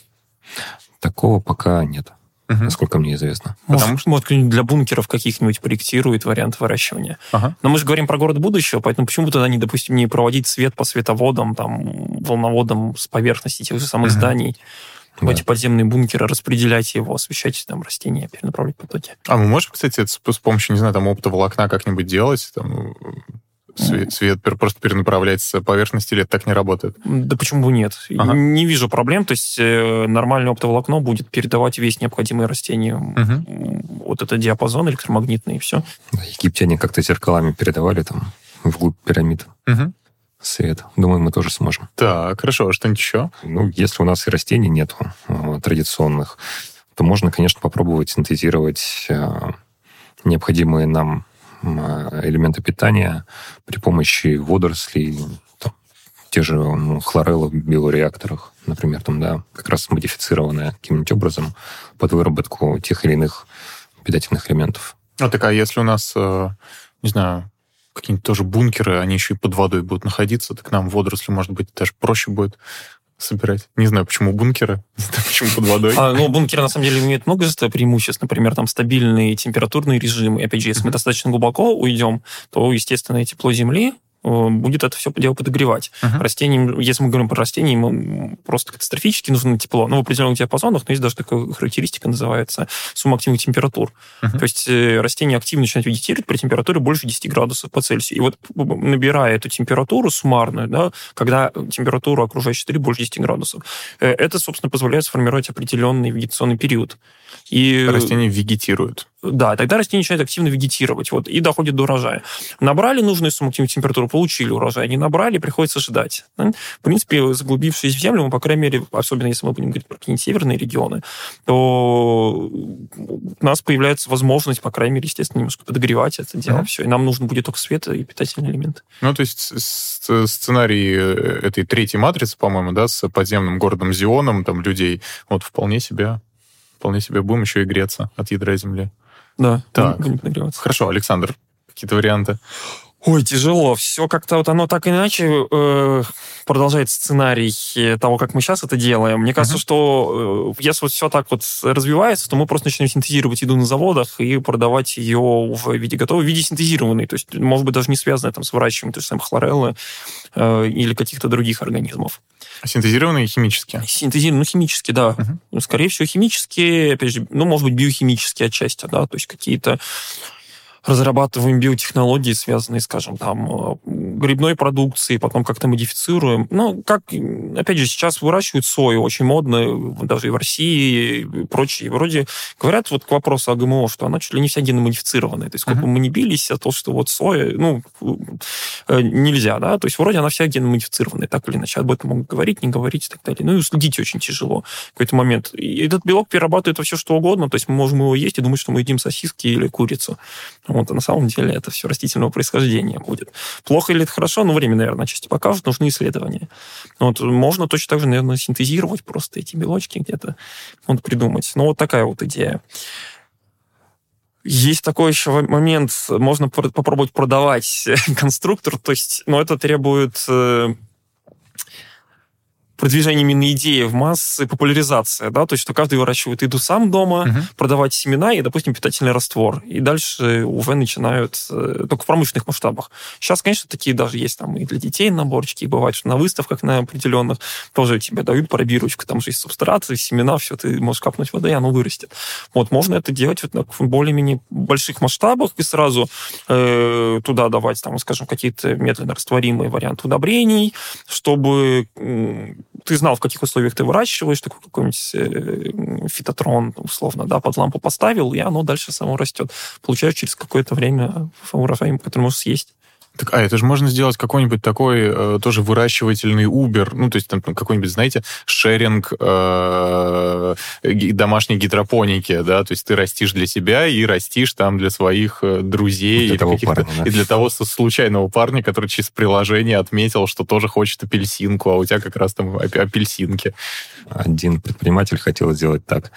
Speaker 4: Такого пока нет угу. насколько мне известно.
Speaker 2: Потому что, может, для бункеров каких-нибудь проектирует вариант выращивания. Ага. Но мы же говорим про город будущего, поэтому почему тогда не, допустим, не проводить свет по световодам, там, волноводам с поверхности тех же самых угу. зданий, в да. эти подземные бункеры, распределять его, освещать там растения, перенаправлять потоки.
Speaker 1: А мы можем, кстати, с, с помощью, не знаю, там, оптоволокна как-нибудь делать, там, свет, свет просто перенаправлять с поверхности, или это так не работает?
Speaker 2: Да почему бы нет? Ага. Не вижу проблем. То есть э, нормальное оптоволокно будет передавать весь необходимый растению угу. вот этот диапазон электромагнитный, и все.
Speaker 4: Египтяне как-то зеркалами передавали там вглубь пирамид.
Speaker 1: Угу.
Speaker 4: свет. Думаю, мы тоже сможем.
Speaker 1: Так, хорошо. А что-нибудь еще?
Speaker 4: Ну, если у нас и растений нету э, традиционных, то можно, конечно, попробовать синтезировать э, необходимые нам элементы питания при помощи водорослей, там, те же ну, хлореллы в биореакторах, например, там, да, как раз модифицированные каким-нибудь образом под выработку тех или иных питательных элементов.
Speaker 1: А так, а если у нас, э, не знаю, какие-нибудь тоже бункеры, они еще и под водой будут находиться, так нам водоросли, может быть, даже проще будет собирать. Не знаю, почему бункеры, не знаю, почему под водой.
Speaker 2: А, ну, бункеры, на самом деле, имеют много преимуществ. Например, там стабильный температурный режим. И, опять же, если мы достаточно глубоко уйдем, то, естественно, тепло Земли будет это все дело подогревать. Uh-huh. Растениям, если мы говорим про растения, им просто катастрофически нужно тепло. Ну, в определенных диапазонах, но есть даже такая характеристика, называется сумма активных температур. Uh-huh. То есть э, растения активно начинают вегетировать при температуре больше 10 градусов по Цельсию. И вот набирая эту температуру суммарную, да, когда температура окружающей среды больше 10 градусов, э, это, собственно, позволяет сформировать определенный вегетационный период.
Speaker 1: И... Растения вегетируют.
Speaker 2: Да, тогда растение начинает активно вегетировать, вот, и доходит до урожая. Набрали нужную суммативную температуру, получили урожай. Не набрали, приходится ждать. В принципе, заглубившись в землю, мы, по крайней мере, особенно если мы будем говорить про какие-нибудь северные регионы, то у нас появляется возможность, по крайней мере, естественно, немножко подогревать это дело. Mm-hmm. Все, и нам нужно будет только свет и питательные элементы.
Speaker 1: Ну, то есть сценарий э, этой третьей матрицы, по-моему, да, с подземным городом Зионом, там, людей, вот вполне себе вполне себе будем еще и греться от ядра Земли.
Speaker 2: Да,
Speaker 1: так. будем нагреваться. Хорошо, Александр, какие-то варианты?
Speaker 2: Ой, тяжело. Все как-то вот оно так иначе э, продолжает сценарий того, как мы сейчас это делаем. Мне кажется, uh-huh. что э, если вот все так вот развивается, то мы просто начнем синтезировать еду на заводах и продавать ее в виде готовой, в виде синтезированной. То есть, может быть, даже не связанной там, с выращиванием той же самой хлореллы э, или каких-то других организмов.
Speaker 1: Синтезированные химически?
Speaker 2: Синтезированные, ну, химически, да. Ну, скорее всего, химические, опять же, ну, может быть, биохимические отчасти, да, то есть какие-то разрабатываем биотехнологии, связанные, скажем, там, грибной продукции, потом как-то модифицируем. Ну, как, опять же, сейчас выращивают сою, очень модно, даже и в России, и прочее. Вроде говорят вот к вопросу о ГМО, что она чуть ли не вся геномодифицированная. То есть, сколько uh-huh. мы не бились, а то, что вот соя, ну, э, нельзя, да, то есть вроде она вся геномодифицированная, так или иначе. Об этом могут говорить, не говорить и так далее. Ну, и следить очень тяжело в какой-то момент. И этот белок перерабатывает во все, что угодно, то есть мы можем его есть и думать, что мы едим сосиски или курицу. Вот, а на самом деле это все растительного происхождения будет. Плохо или это хорошо, но время, наверное, отчасти покажет, нужны исследования. Вот, можно точно так же, наверное, синтезировать просто эти белочки где-то, вот, придумать. Ну, вот такая вот идея. Есть такой еще момент, можно попробовать продавать конструктор, то есть, но это требует э, продвижение именно идеи в массы, популяризация, да, то есть что каждый выращивает еду сам дома, uh-huh. продавать семена и, допустим, питательный раствор. И дальше УВ начинают э, только в промышленных масштабах. Сейчас, конечно, такие даже есть там и для детей наборчики, и бывает, что на выставках на определенных тоже тебе дают пробирочку, там же есть субстраты, семена, все, ты можешь капнуть воды, и оно вырастет. Вот, можно это делать вот в более-менее больших масштабах и сразу э, туда давать, там, скажем, какие-то медленно растворимые варианты удобрений, чтобы ты знал, в каких условиях ты выращиваешь, такой какой-нибудь э, фитотрон, условно, да, под лампу поставил, и оно дальше само растет. Получаешь через какое-то время урожай, который можешь съесть.
Speaker 1: Так, а это же можно сделать какой-нибудь такой э, тоже выращивательный Uber, ну, то есть там какой-нибудь, знаете, шеринг э, домашней гидропоники, да, то есть ты растишь для себя и растишь там для своих э, друзей для того парня, да. и для того случайного парня, который через приложение отметил, что тоже хочет апельсинку, а у тебя как раз там апельсинки.
Speaker 4: Один предприниматель хотел сделать так.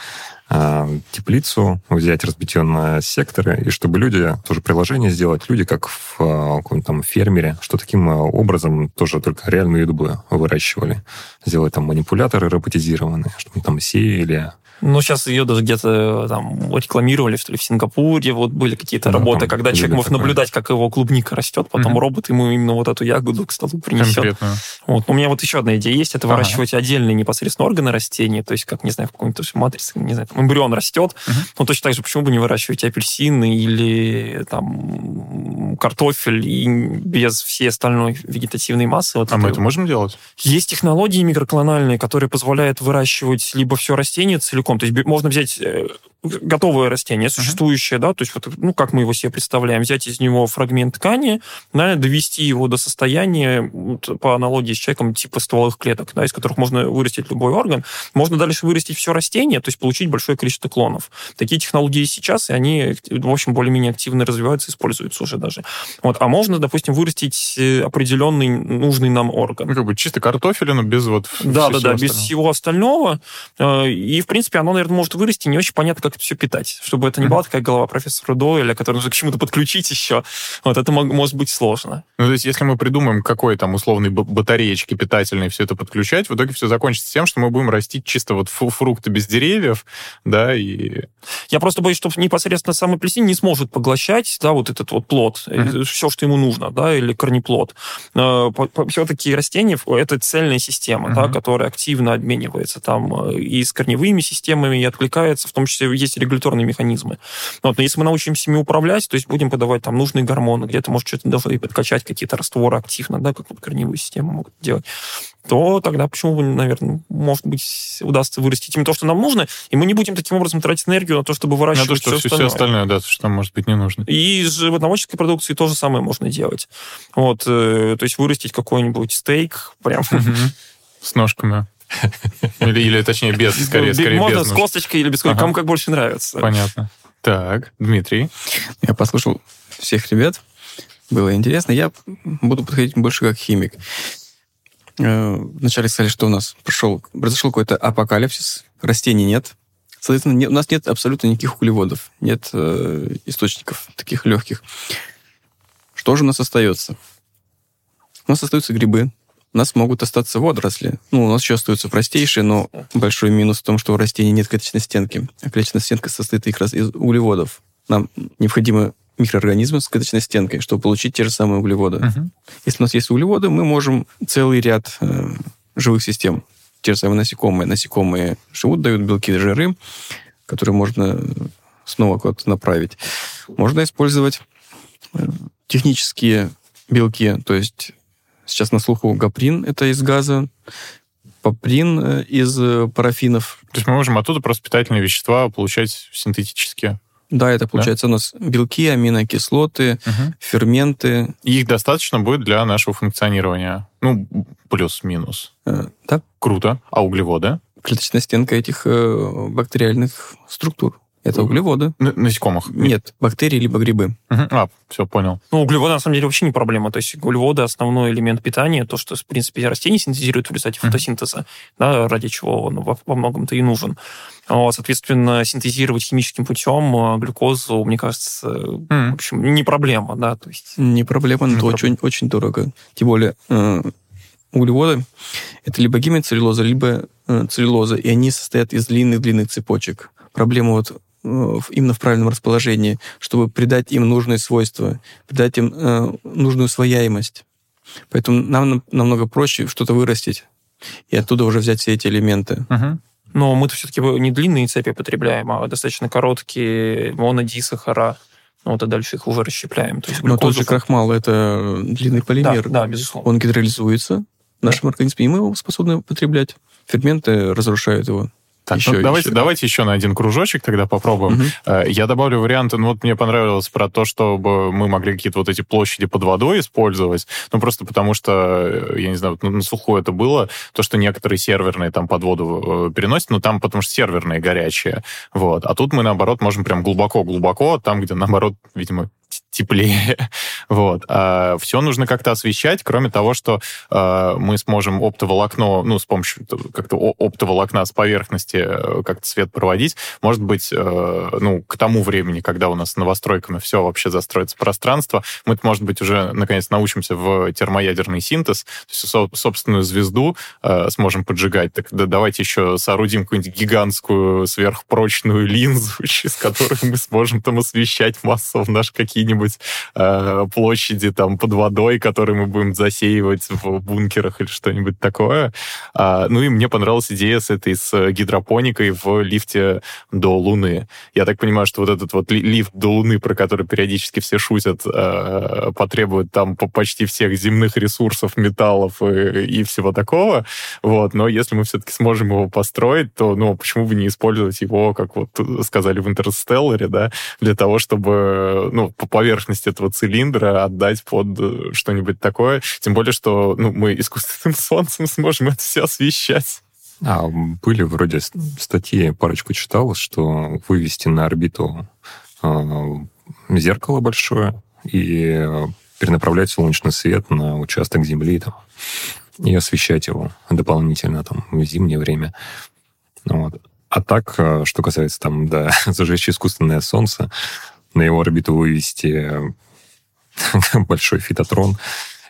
Speaker 4: А, теплицу, взять, разбить ее на секторы, и чтобы люди, тоже приложение сделать, люди как в а, каком-то там фермере, что таким а, образом тоже только реальную еду бы выращивали. Сделать там манипуляторы роботизированные, чтобы там сеяли,
Speaker 2: ну, сейчас ее даже где-то там рекламировали, что ли, в Сингапуре. Вот были какие-то да, работы, когда человек может такое. наблюдать, как его клубника растет, потом угу. робот ему именно вот эту ягоду к столу принесет. Вот. Но у меня вот еще одна идея есть, это ага. выращивать отдельные непосредственно органы растения, то есть, как, не знаю, в какой-нибудь матрице, не знаю, там эмбрион растет, угу. ну, точно так же, почему бы не выращивать апельсины или там картофель и без всей остальной вегетативной массы.
Speaker 1: Вот а это... мы это можем делать?
Speaker 2: Есть технологии микроклональные, которые позволяют выращивать либо все растение целиком, целиком. То есть можно взять э, готовое растение, существующее, uh-huh. да, то есть вот, ну, как мы его себе представляем, взять из него фрагмент ткани, да, довести его до состояния, вот, по аналогии с человеком, типа стволовых клеток, да, из которых можно вырастить любой орган, можно дальше вырастить все растение, то есть получить большое количество клонов. Такие технологии сейчас, и они, в общем, более-менее активно развиваются, используются уже даже. Вот. А можно, допустим, вырастить э, определенный нужный нам орган.
Speaker 1: Ну, как бы чисто картофелину без вот
Speaker 2: Да, да, да, без всего остального. Э, и, в принципе, оно, наверное, может вырасти, не очень понятно, как это все питать. Чтобы это не была такая голова профессора Дойля, которую нужно к чему-то подключить еще. Вот это может быть сложно.
Speaker 1: Ну, то есть, если мы придумаем, какой там условный батареечки питательные все это подключать, в итоге все закончится тем, что мы будем растить чисто вот фрукты без деревьев, да, и...
Speaker 2: Я просто боюсь, что непосредственно сам апельсин не сможет поглощать, да, вот этот вот плод, mm-hmm. все, что ему нужно, да, или корнеплод. Э, Все-таки растения — это цельная система, mm-hmm. да, которая активно обменивается там э, и с корневыми системами, и откликается, в том числе есть регуляторные механизмы. Вот, но если мы научимся ими управлять, то есть будем подавать там нужные гормоны, где-то, может, что-то даже и подкачать какие-то растворы активно, да, как вот корневую систему могут делать, то тогда почему бы, наверное, может быть, удастся вырастить им то, что нам нужно, и мы не будем таким образом тратить энергию на то, чтобы выращивать на то, что
Speaker 1: все, все остальное. остальное, да, что там может быть не нужно.
Speaker 2: И из животноводческой продукции то же самое можно делать. Вот, э, то есть вырастить какой-нибудь стейк прям...
Speaker 1: С ножками. Или, или точнее, без, скорее, скорее
Speaker 2: Можно
Speaker 1: без
Speaker 2: с косточкой или без косточки, ага. кому как больше нравится.
Speaker 1: Понятно. Так, Дмитрий.
Speaker 3: Я послушал всех ребят, было интересно. Я буду подходить больше как химик. Э, вначале сказали, что у нас прошел, произошел какой-то апокалипсис, растений нет. Соответственно, не, у нас нет абсолютно никаких углеводов, нет э, источников таких легких. Что же у нас остается? У нас остаются грибы, у нас могут остаться водоросли. Ну, у нас еще остаются простейшие, но большой минус в том, что у растений нет клеточной стенки. А клеточная стенка состоит их раз из углеводов. Нам необходимо микроорганизмы с клеточной стенкой, чтобы получить те же самые углеводы. Uh-huh. Если у нас есть углеводы, мы можем целый ряд э, живых систем, те же самые насекомые. Насекомые живут, дают белки и жиры, которые можно снова куда-то направить. Можно использовать э, технические белки, то есть сейчас на слуху гаприн, это из газа, паприн э, из э, парафинов.
Speaker 1: То есть мы можем оттуда просто питательные вещества получать синтетически?
Speaker 3: Да, это получается да? у нас белки, аминокислоты, угу. ферменты.
Speaker 1: И их достаточно будет для нашего функционирования. Ну, плюс-минус.
Speaker 3: Э, да.
Speaker 1: Круто. А углеводы?
Speaker 3: Клеточная стенка этих э, бактериальных структур. Это углеводы.
Speaker 1: На насекомых?
Speaker 3: Нет, бактерии либо грибы.
Speaker 1: Угу. А, все, понял.
Speaker 2: Ну, углеводы, на самом деле, вообще не проблема. То есть углеводы – основной элемент питания, то, что, в принципе, растения синтезируют в результате фотосинтеза, да, ради чего он во, во многом-то и нужен. Соответственно, синтезировать химическим путем э, глюкозу, мне кажется, mm. в общем, не проблема, да, то есть...
Speaker 3: Не проблема, но не это проблема. очень, очень дорого. Тем более, э, углеводы – это либо гемицеллюлоза, либо э, целлюлоза, и они состоят из длинных-длинных цепочек. Проблема вот именно в правильном расположении, чтобы придать им нужные свойства, придать им э, нужную свояемость. Поэтому нам намного проще что-то вырастить и оттуда уже взять все эти элементы.
Speaker 2: Угу. Но мы-то все-таки не длинные цепи потребляем, а достаточно короткие монодисахара. Ну, вот, а дальше их уже расщепляем.
Speaker 3: То есть Но тот же крахмал – это длинный полимер.
Speaker 2: Да, да, безусловно.
Speaker 3: Он гидролизуется в нашем да. организме, и мы его способны потреблять. Ферменты разрушают его.
Speaker 1: Так, еще, ну, давайте, еще. давайте еще на один кружочек тогда попробуем. Угу. Я добавлю варианты, ну вот мне понравилось про то, чтобы мы могли какие-то вот эти площади под водой использовать, ну просто потому что, э, я не знаю, ну, на суху это было, то, что некоторые серверные там под воду э, переносят, но там потому что серверные горячие, вот. А тут мы, наоборот, можем прям глубоко-глубоко, там, где, наоборот, видимо, теплее. вот. А все нужно как-то освещать, кроме того, что э, мы сможем оптоволокно, ну, с помощью как-то оптоволокна с поверхности э, как-то свет проводить. Может быть, э, ну, к тому времени, когда у нас новостройками все вообще застроится пространство, мы, может быть, уже наконец научимся в термоядерный синтез, то есть со собственную звезду э, сможем поджигать. Так да, давайте еще соорудим какую-нибудь гигантскую сверхпрочную линзу, через которую мы сможем там освещать массово наши какие какие-нибудь э, площади там под водой, которые мы будем засеивать в бункерах или что-нибудь такое. А, ну и мне понравилась идея с этой, с гидропоникой в лифте до Луны. Я так понимаю, что вот этот вот лифт до Луны, про который периодически все шутят, а, потребует там почти всех земных ресурсов, металлов и, и всего такого. Вот. Но если мы все-таки сможем его построить, то ну, почему бы не использовать его, как вот сказали в Интерстелларе, да, для того, чтобы ну, по поверхности этого цилиндра отдать под э, что-нибудь такое. Тем более, что ну, мы искусственным солнцем сможем это все освещать.
Speaker 4: А, были вроде статьи, парочку читал, что вывести на орбиту э, зеркало большое и перенаправлять солнечный свет на участок Земли там, и освещать его дополнительно там, в зимнее время. Вот. А так, э, что касается там, да, зажечь искусственное солнце, на его орбиту вывести большой фитотрон,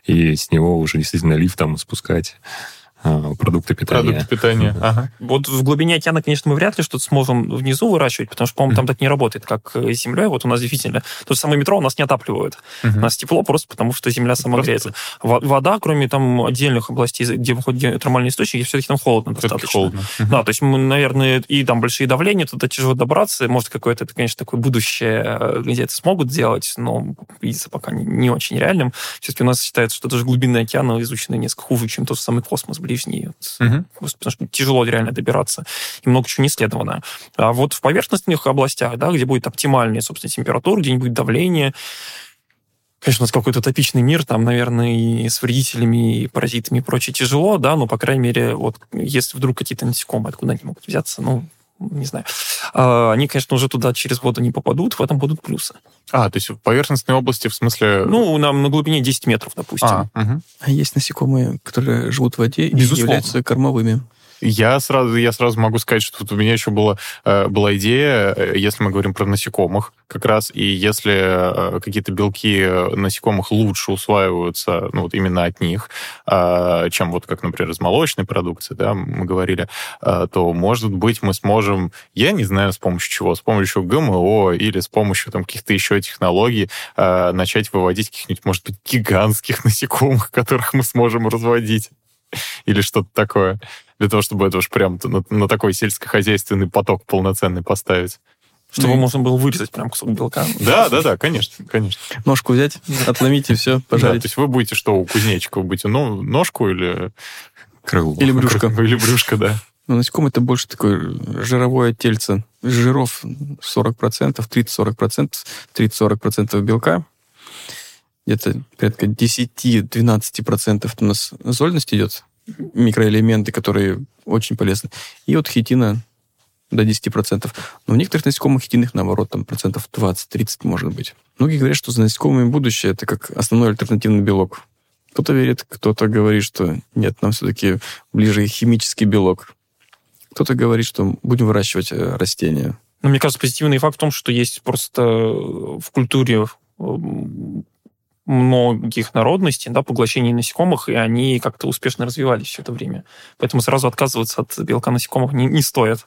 Speaker 4: и с него уже действительно лифтом спускать продукты питания.
Speaker 1: Продукты питания, ага.
Speaker 2: Вот в глубине океана, конечно, мы вряд ли что-то сможем внизу выращивать, потому что, по-моему, там так не работает, как с землей. Вот у нас действительно то же самое метро у нас не отапливают. У нас тепло просто потому, что земля сама греется. Вода, кроме там отдельных областей, где выходят геотермальные источники, все-таки там холодно достаточно.
Speaker 1: холодно.
Speaker 2: Да, то есть мы, наверное, и там большие давления, туда тяжело добраться. Может, какое-то, это, конечно, такое будущее, где это смогут сделать, но видится пока не, не очень реальным. Все-таки у нас считается, что даже глубинные океаны изучены несколько хуже, чем тот же самый космос ближний. Угу. Потому что тяжело реально добираться. И много чего не исследовано. А вот в поверхностных областях, да, где будет оптимальная, собственно, температура, где не будет давления, Конечно, у нас какой-то топичный мир, там, наверное, и с вредителями, и паразитами и прочее тяжело, да, но, по крайней мере, вот если вдруг какие-то насекомые откуда они могут взяться, ну, не знаю. А, они, конечно, уже туда через воду не попадут, в этом будут плюсы.
Speaker 1: А, то есть в поверхностной области, в смысле...
Speaker 2: Ну, нам на глубине 10 метров, допустим. А,
Speaker 3: угу. а есть насекомые, которые живут в воде Безусловно. и являются кормовыми.
Speaker 1: Я сразу, я сразу могу сказать, что тут у меня еще была, э, была идея, э, если мы говорим про насекомых, как раз, и если э, какие-то белки насекомых лучше усваиваются, ну, вот именно от них, чем вот как, например, из молочной продукции, да, мы говорили, то, может быть, мы сможем, я не знаю, с помощью чего, с помощью ГМО или с помощью там каких-то еще технологий начать выводить каких-нибудь, может быть, гигантских насекомых, которых мы сможем разводить или что-то такое для того, чтобы это уж прям на, на такой сельскохозяйственный поток полноценный поставить.
Speaker 2: Чтобы mm. можно было вырезать прям кусок белка.
Speaker 1: Да, да, да, конечно, конечно.
Speaker 3: Ножку взять, отломить и все, пожарить. Да,
Speaker 1: то есть вы будете что, у кузнечика? Вы будете ну, ножку или...
Speaker 3: Крыло. Или брюшко.
Speaker 1: Или брюшко, да.
Speaker 3: Ну, насекомое это больше такое жировое тельце. Жиров 40%, 30-40%, 30-40% белка. Где-то порядка 10-12% у нас зольность идет микроэлементы, которые очень полезны. И вот хитина до 10%. Но в некоторых насекомых хитиных, наоборот, там процентов 20-30 может быть. Многие говорят, что за насекомыми будущее это как основной альтернативный белок. Кто-то верит, кто-то говорит, что нет, нам все-таки ближе химический белок. Кто-то говорит, что будем выращивать э, растения.
Speaker 2: Но мне кажется, позитивный факт в том, что есть просто в культуре многих народностей, да, поглощение насекомых, и они как-то успешно развивались все это время. Поэтому сразу отказываться от белка насекомых не, не стоит.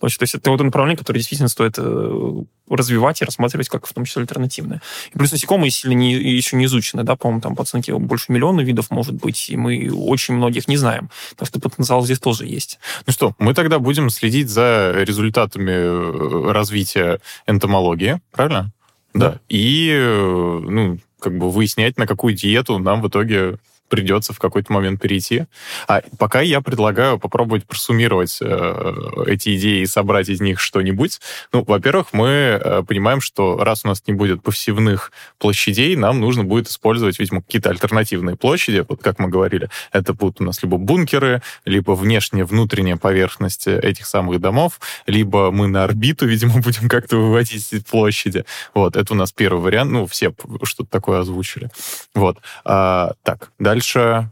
Speaker 2: То есть это вот направление, которое действительно стоит э, развивать и рассматривать как в том числе альтернативное. И плюс насекомые сильно не, еще не изучены, да, по-моему, там по оценке больше миллиона видов может быть, и мы очень многих не знаем. Так что потенциал здесь тоже есть.
Speaker 1: Ну что, мы тогда будем следить за результатами э, развития энтомологии, правильно? Да. да. И, э, ну, как бы выяснять, на какую диету нам в итоге придется в какой-то момент перейти. А пока я предлагаю попробовать просуммировать э, эти идеи и собрать из них что-нибудь. Ну, во-первых, мы э, понимаем, что раз у нас не будет повсевных площадей, нам нужно будет использовать, видимо, какие-то альтернативные площади. Вот как мы говорили, это будут у нас либо бункеры, либо внешняя, внутренняя поверхность этих самых домов, либо мы на орбиту, видимо, будем как-то выводить эти площади. Вот, это у нас первый вариант. Ну, все что-то такое озвучили. Вот. А, так, дальше Дальше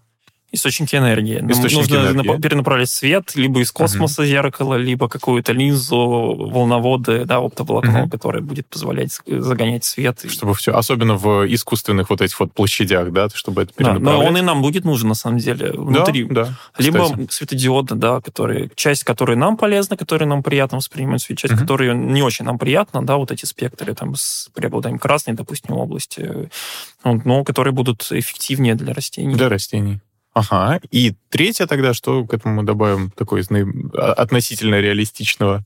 Speaker 2: Источники энергии.
Speaker 1: Источники
Speaker 2: нужно
Speaker 1: энергии.
Speaker 2: перенаправлять свет либо из космоса угу. зеркала, либо какую-то линзу, волноводы, да, оптоволокно, угу. которое будет позволять загонять свет.
Speaker 1: Чтобы все, особенно в искусственных вот этих вот площадях, да, чтобы это
Speaker 2: перенаправлять. Да, но он и нам будет нужен, на самом деле, внутри.
Speaker 1: Да, да,
Speaker 2: либо светодиоды, да, которые, часть, которая нам полезна, которая нам приятно воспринимать свет, часть, угу. которая не очень нам приятна, да, вот эти спектры там с преобладанием красной, допустим, области, но которые будут эффективнее для растений.
Speaker 1: Для растений. Ага. И третье тогда, что к этому мы добавим такое а, относительно реалистичного?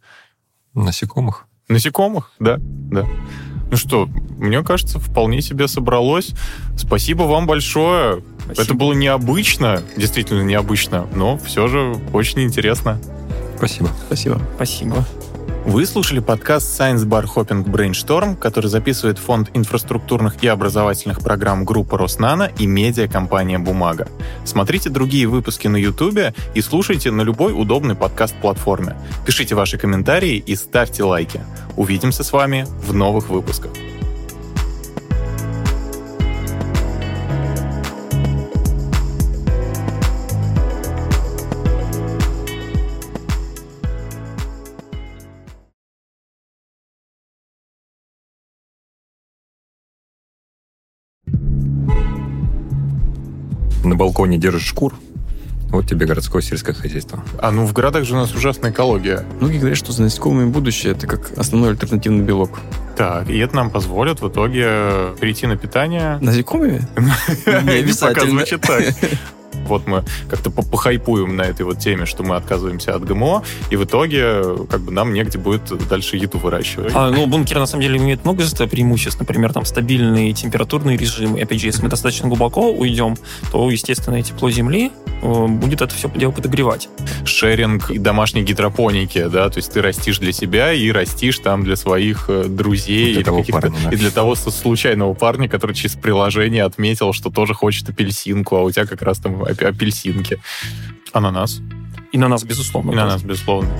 Speaker 4: Насекомых.
Speaker 1: Насекомых, да, да. Ну что, мне кажется, вполне себе собралось. Спасибо вам большое. Спасибо. Это было необычно, действительно необычно, но все же очень интересно.
Speaker 4: Спасибо.
Speaker 2: Спасибо. Спасибо.
Speaker 1: Вы слушали подкаст Science Bar Hopping Brainstorm, который записывает Фонд инфраструктурных и образовательных программ группы Роснана и медиакомпания «Бумага». Смотрите другие выпуски на YouTube и слушайте на любой удобной подкаст-платформе. Пишите ваши комментарии и ставьте лайки. Увидимся с вами в новых выпусках.
Speaker 4: Балконе держишь шкур, вот тебе городское сельское хозяйство.
Speaker 1: А ну в городах же у нас ужасная экология.
Speaker 3: Многие говорят, что за насекомыми будущее это как основной альтернативный белок.
Speaker 1: Так, и это нам позволит в итоге перейти на питание...
Speaker 3: Насекомыми?
Speaker 1: Не обязательно. звучит так. Вот мы как-то похайпуем на этой вот теме, что мы отказываемся от ГМО, и в итоге как бы нам негде будет дальше еду выращивать.
Speaker 2: А, ну, бункеры на самом деле имеют много преимуществ. Например, там стабильный температурный режим. И опять же, если мы достаточно глубоко уйдем, то, естественно, тепло земли э, будет это все дело подогревать.
Speaker 1: Шеринг и домашней гидропоники, да, то есть ты растишь для себя и растишь там для своих э, друзей
Speaker 4: для или парня, да.
Speaker 1: и для того случайного парня, который через приложение отметил, что тоже хочет апельсинку, а у тебя как раз там апельсинки. Ананас.
Speaker 2: И на нас, безусловно.
Speaker 1: И на нас, безусловно.